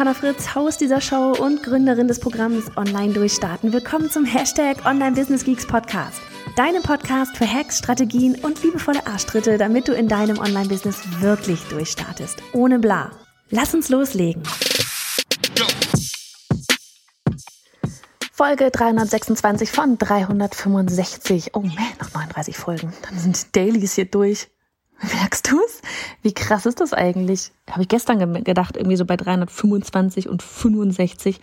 Johanna Fritz, Haus dieser Show und Gründerin des Programms Online Durchstarten. Willkommen zum Hashtag Online Business Geeks Podcast. Deinem Podcast für Hacks, Strategien und liebevolle Arschtritte, damit du in deinem Online-Business wirklich durchstartest. Ohne bla. Lass uns loslegen. Folge 326 von 365. Oh man, noch 39 Folgen. Dann sind Dailies hier durch. Merkst du's? Wie krass ist das eigentlich? Habe ich gestern gedacht, irgendwie so bei 325 und 65.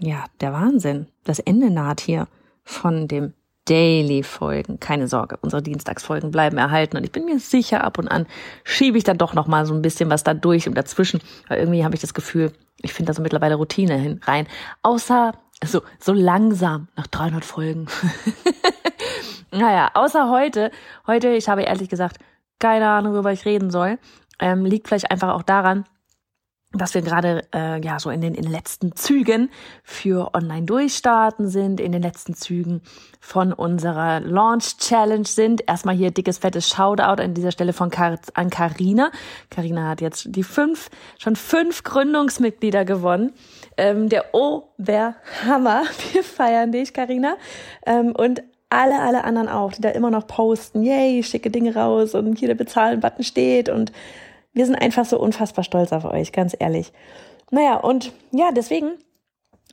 Ja, der Wahnsinn. Das Ende naht hier von dem Daily-Folgen. Keine Sorge, unsere Dienstagsfolgen bleiben erhalten und ich bin mir sicher, ab und an schiebe ich dann doch noch mal so ein bisschen was da durch und dazwischen, weil irgendwie habe ich das Gefühl, ich finde da so mittlerweile Routine hin rein. Außer so so langsam nach 300 Folgen. naja, außer heute. Heute, ich habe ehrlich gesagt keine Ahnung, worüber ich reden soll. Ähm, liegt vielleicht einfach auch daran, dass wir gerade äh, ja so in den, in den letzten Zügen für Online-Durchstarten sind, in den letzten Zügen von unserer Launch-Challenge sind. Erstmal hier dickes, fettes Shoutout an dieser Stelle von Kar an Carina. Carina hat jetzt die fünf, schon fünf Gründungsmitglieder gewonnen. Ähm, der Oberhammer. Wir feiern dich, Carina. Ähm, und alle, alle anderen auch, die da immer noch posten, yay, schicke Dinge raus und hier der Bezahlen-Button steht und wir sind einfach so unfassbar stolz auf euch, ganz ehrlich. Naja, und ja, deswegen,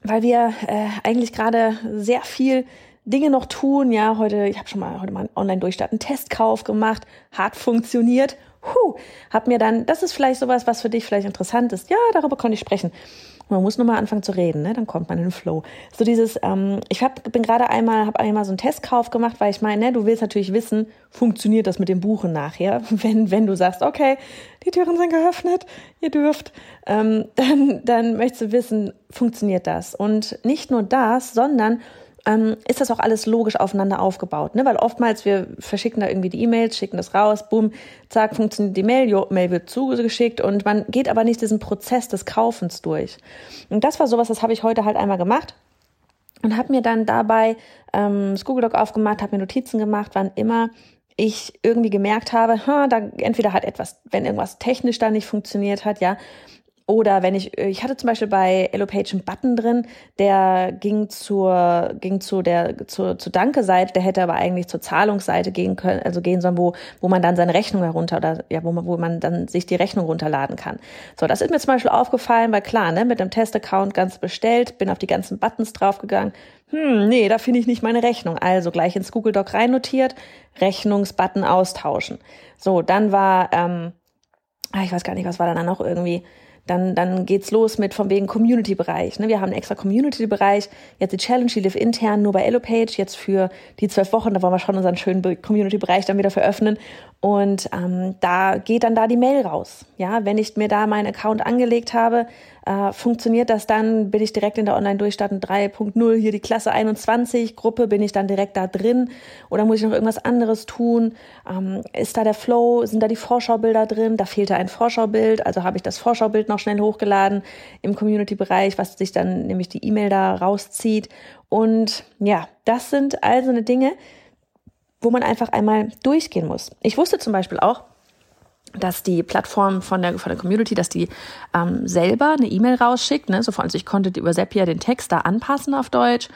weil wir äh, eigentlich gerade sehr viel Dinge noch tun, ja, heute, ich habe schon mal heute mal einen Online-Durchstart, einen Testkauf gemacht, hat funktioniert, huh, hab mir dann, das ist vielleicht sowas, was für dich vielleicht interessant ist, ja, darüber konnte ich sprechen man muss nur mal anfangen zu reden, ne? dann kommt man in den Flow. So dieses, ähm, ich hab, bin gerade einmal, habe einmal so einen Testkauf gemacht, weil ich meine, ne, du willst natürlich wissen, funktioniert das mit dem Buchen nachher, wenn wenn du sagst, okay, die Türen sind geöffnet, ihr dürft, ähm, dann dann möchtest du wissen, funktioniert das? Und nicht nur das, sondern ähm, ist das auch alles logisch aufeinander aufgebaut. Ne? Weil oftmals wir verschicken da irgendwie die E-Mails, schicken das raus, boom, zack, funktioniert die Mail, jo, Mail wird zugeschickt und man geht aber nicht diesen Prozess des Kaufens durch. Und das war sowas, das habe ich heute halt einmal gemacht und habe mir dann dabei ähm, das Google Doc aufgemacht, habe mir Notizen gemacht, wann immer ich irgendwie gemerkt habe, ha, da entweder hat etwas, wenn irgendwas technisch da nicht funktioniert hat, ja, oder wenn ich, ich hatte zum Beispiel bei EloPage einen Button drin, der ging zur, ging zu der, zur, zur Danke-Seite, der hätte aber eigentlich zur Zahlungsseite gehen können, also gehen sollen, wo, wo man dann seine Rechnung herunter, oder, ja, wo man, wo man dann sich die Rechnung runterladen kann. So, das ist mir zum Beispiel aufgefallen, weil klar, ne, mit dem Test-Account ganz bestellt, bin auf die ganzen Buttons draufgegangen. Hm, nee, da finde ich nicht meine Rechnung. Also gleich ins Google Doc rein notiert, Rechnungsbutton austauschen. So, dann war, ähm, ah, ich weiß gar nicht, was war dann noch irgendwie, dann, dann geht's los mit von wegen Community-Bereich. Ne? Wir haben einen extra Community-Bereich. Jetzt die Challenge, die lief intern nur bei Elopage. Jetzt für die zwölf Wochen, da wollen wir schon unseren schönen Community-Bereich dann wieder veröffnen. Und ähm, da geht dann da die Mail raus. Ja, wenn ich mir da meinen Account angelegt habe, äh, funktioniert das dann, bin ich direkt in der Online-Durchstarten 3.0, hier die Klasse 21 Gruppe, bin ich dann direkt da drin oder muss ich noch irgendwas anderes tun? Ähm, ist da der Flow, sind da die Vorschaubilder drin? Da fehlte ein Vorschaubild, also habe ich das Vorschaubild noch schnell hochgeladen im Community-Bereich, was sich dann nämlich die E-Mail da rauszieht. Und ja, das sind also eine Dinge, wo man einfach einmal durchgehen muss. Ich wusste zum Beispiel auch, dass die Plattform von der, von der Community, dass die ähm, selber eine E-Mail rausschickt. Ne? So, also ich konnte über Zapier den Text da anpassen auf Deutsch.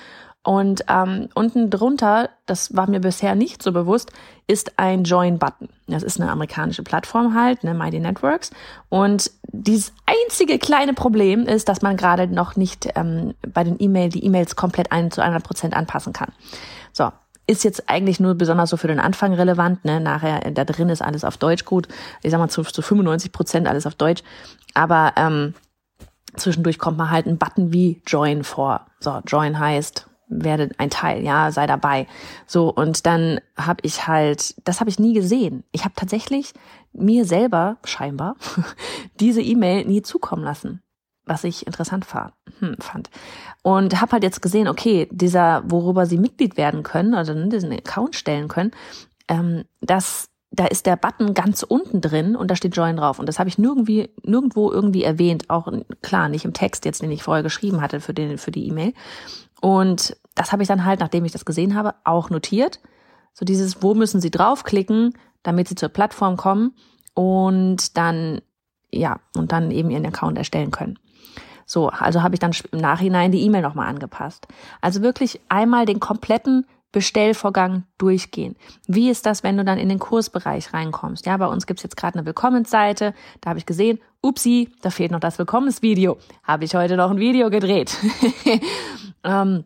Und ähm, unten drunter, das war mir bisher nicht so bewusst, ist ein Join-Button. Das ist eine amerikanische Plattform halt, ne, Mighty Networks. Und dieses einzige kleine Problem ist, dass man gerade noch nicht ähm, bei den E-Mail die E-Mails komplett ein zu 100 Prozent anpassen kann. So, ist jetzt eigentlich nur besonders so für den Anfang relevant. Ne? Nachher, da drin ist alles auf Deutsch gut. Ich sag mal zu, zu 95 Prozent alles auf Deutsch. Aber ähm, zwischendurch kommt mal halt ein Button wie Join vor. So, Join heißt, werde ein Teil, ja, sei dabei. So, und dann habe ich halt, das habe ich nie gesehen. Ich habe tatsächlich mir selber scheinbar diese E-Mail nie zukommen lassen. Was ich interessant hm, fand. Und habe halt jetzt gesehen, okay, dieser, worüber sie Mitglied werden können, also diesen Account stellen können, ähm, das da ist der Button ganz unten drin und da steht Join drauf. Und das habe ich nirgendwie, nirgendwo irgendwie erwähnt. Auch klar, nicht im Text jetzt, den ich vorher geschrieben hatte für, den, für die E-Mail. Und das habe ich dann halt, nachdem ich das gesehen habe, auch notiert. So dieses, wo müssen Sie draufklicken, damit Sie zur Plattform kommen und dann, ja, und dann eben Ihren Account erstellen können. So, also habe ich dann im Nachhinein die E-Mail nochmal angepasst. Also wirklich einmal den kompletten Bestellvorgang durchgehen. Wie ist das, wenn du dann in den Kursbereich reinkommst? Ja, bei uns gibt's jetzt gerade eine Willkommensseite. Da habe ich gesehen, upsi, da fehlt noch das Willkommensvideo. Habe ich heute noch ein Video gedreht. ähm,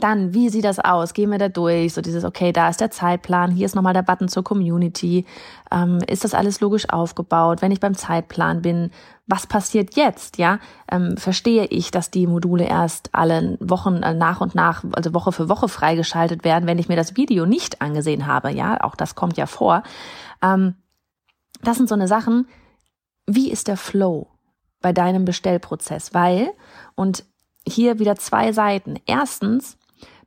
dann, wie sieht das aus? Gehen wir da durch? So dieses, okay, da ist der Zeitplan, hier ist nochmal der Button zur Community. Ähm, ist das alles logisch aufgebaut? Wenn ich beim Zeitplan bin, was passiert jetzt? Ja, ähm, verstehe ich, dass die Module erst alle Wochen äh, nach und nach, also Woche für Woche freigeschaltet werden, wenn ich mir das Video nicht angesehen habe. Ja, auch das kommt ja vor. Ähm, das sind so eine Sachen. Wie ist der Flow bei deinem Bestellprozess? Weil, und hier wieder zwei Seiten. Erstens,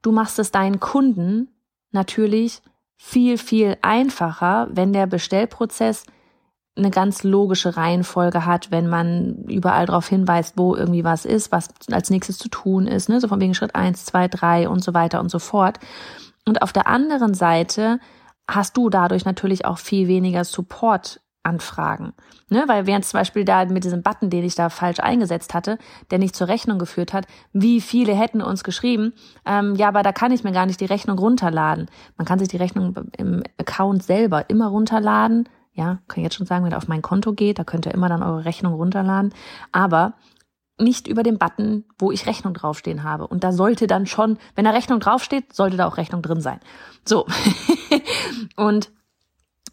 du machst es deinen Kunden natürlich viel, viel einfacher, wenn der Bestellprozess eine ganz logische Reihenfolge hat, wenn man überall darauf hinweist, wo irgendwie was ist, was als nächstes zu tun ist, ne? so von wegen Schritt eins, zwei, drei und so weiter und so fort. Und auf der anderen Seite hast du dadurch natürlich auch viel weniger Support anfragen. Ne? Weil während zum Beispiel da mit diesem Button, den ich da falsch eingesetzt hatte, der nicht zur Rechnung geführt hat, wie viele hätten uns geschrieben, ähm, ja, aber da kann ich mir gar nicht die Rechnung runterladen. Man kann sich die Rechnung im Account selber immer runterladen. Ja, kann ich jetzt schon sagen, wenn er auf mein Konto geht, da könnt ihr immer dann eure Rechnung runterladen. Aber nicht über den Button, wo ich Rechnung draufstehen habe. Und da sollte dann schon, wenn da Rechnung draufsteht, sollte da auch Rechnung drin sein. So. und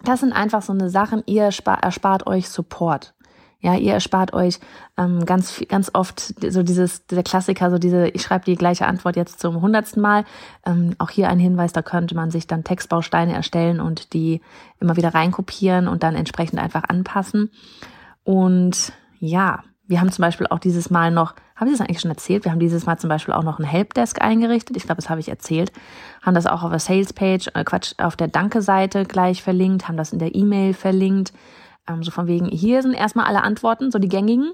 das sind einfach so eine Sachen, ihr erspart euch Support. Ja, ihr erspart euch ähm, ganz ganz oft so dieses der Klassiker, so diese ich schreibe die gleiche Antwort jetzt zum hundertsten Mal. Ähm, auch hier ein Hinweis, da könnte man sich dann Textbausteine erstellen und die immer wieder reinkopieren und dann entsprechend einfach anpassen. Und ja, wir haben zum Beispiel auch dieses Mal noch, habe ich das eigentlich schon erzählt? Wir haben dieses Mal zum Beispiel auch noch ein Helpdesk eingerichtet. Ich glaube, das habe ich erzählt. Haben das auch auf der Sales-Page, äh Quatsch, auf der Danke-Seite gleich verlinkt, haben das in der E-Mail verlinkt. Ähm, so von wegen, hier sind erstmal alle Antworten, so die gängigen.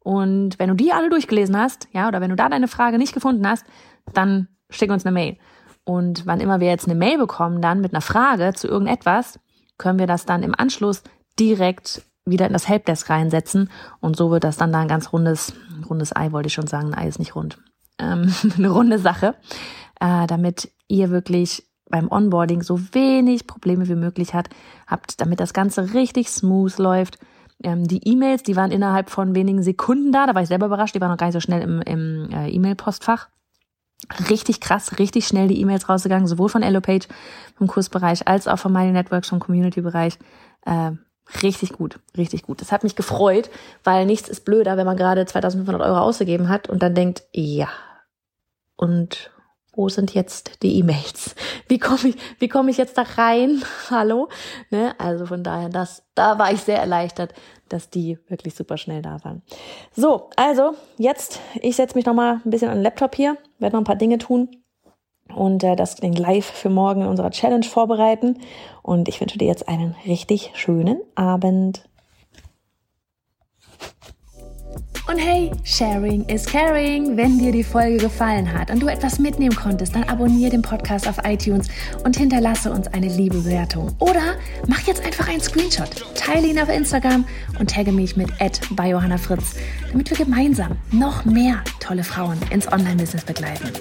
Und wenn du die alle durchgelesen hast, ja, oder wenn du da deine Frage nicht gefunden hast, dann schick uns eine Mail. Und wann immer wir jetzt eine Mail bekommen, dann mit einer Frage zu irgendetwas, können wir das dann im Anschluss direkt wieder in das Helpdesk reinsetzen und so wird das dann da ein ganz rundes, rundes Ei, wollte ich schon sagen, ein Ei ist nicht rund, ähm, eine runde Sache, äh, damit ihr wirklich beim Onboarding so wenig Probleme wie möglich hat, habt, damit das Ganze richtig smooth läuft. Ähm, die E-Mails, die waren innerhalb von wenigen Sekunden da, da war ich selber überrascht, die waren noch gar nicht so schnell im, im äh, E-Mail-Postfach. Richtig krass, richtig schnell die E-Mails rausgegangen, sowohl von EloPage vom Kursbereich als auch von Mighty Networks vom Community-Bereich. Äh, Richtig gut, richtig gut. Das hat mich gefreut, weil nichts ist blöder, wenn man gerade 2500 Euro ausgegeben hat und dann denkt, ja, und wo sind jetzt die E-Mails? Wie komme ich, wie komme ich jetzt da rein? Hallo? Ne? Also von daher, das, da war ich sehr erleichtert, dass die wirklich super schnell da waren. So, also jetzt, ich setze mich nochmal ein bisschen an den Laptop hier, werde noch ein paar Dinge tun und äh, das Ding live für morgen in unserer Challenge vorbereiten. Und ich wünsche dir jetzt einen richtig schönen Abend. Und hey, Sharing is Caring. Wenn dir die Folge gefallen hat und du etwas mitnehmen konntest, dann abonniere den Podcast auf iTunes und hinterlasse uns eine liebe Bewertung. Oder mach jetzt einfach einen Screenshot, teile ihn auf Instagram und tagge mich mit bei Johanna Fritz, damit wir gemeinsam noch mehr tolle Frauen ins Online-Business begleiten.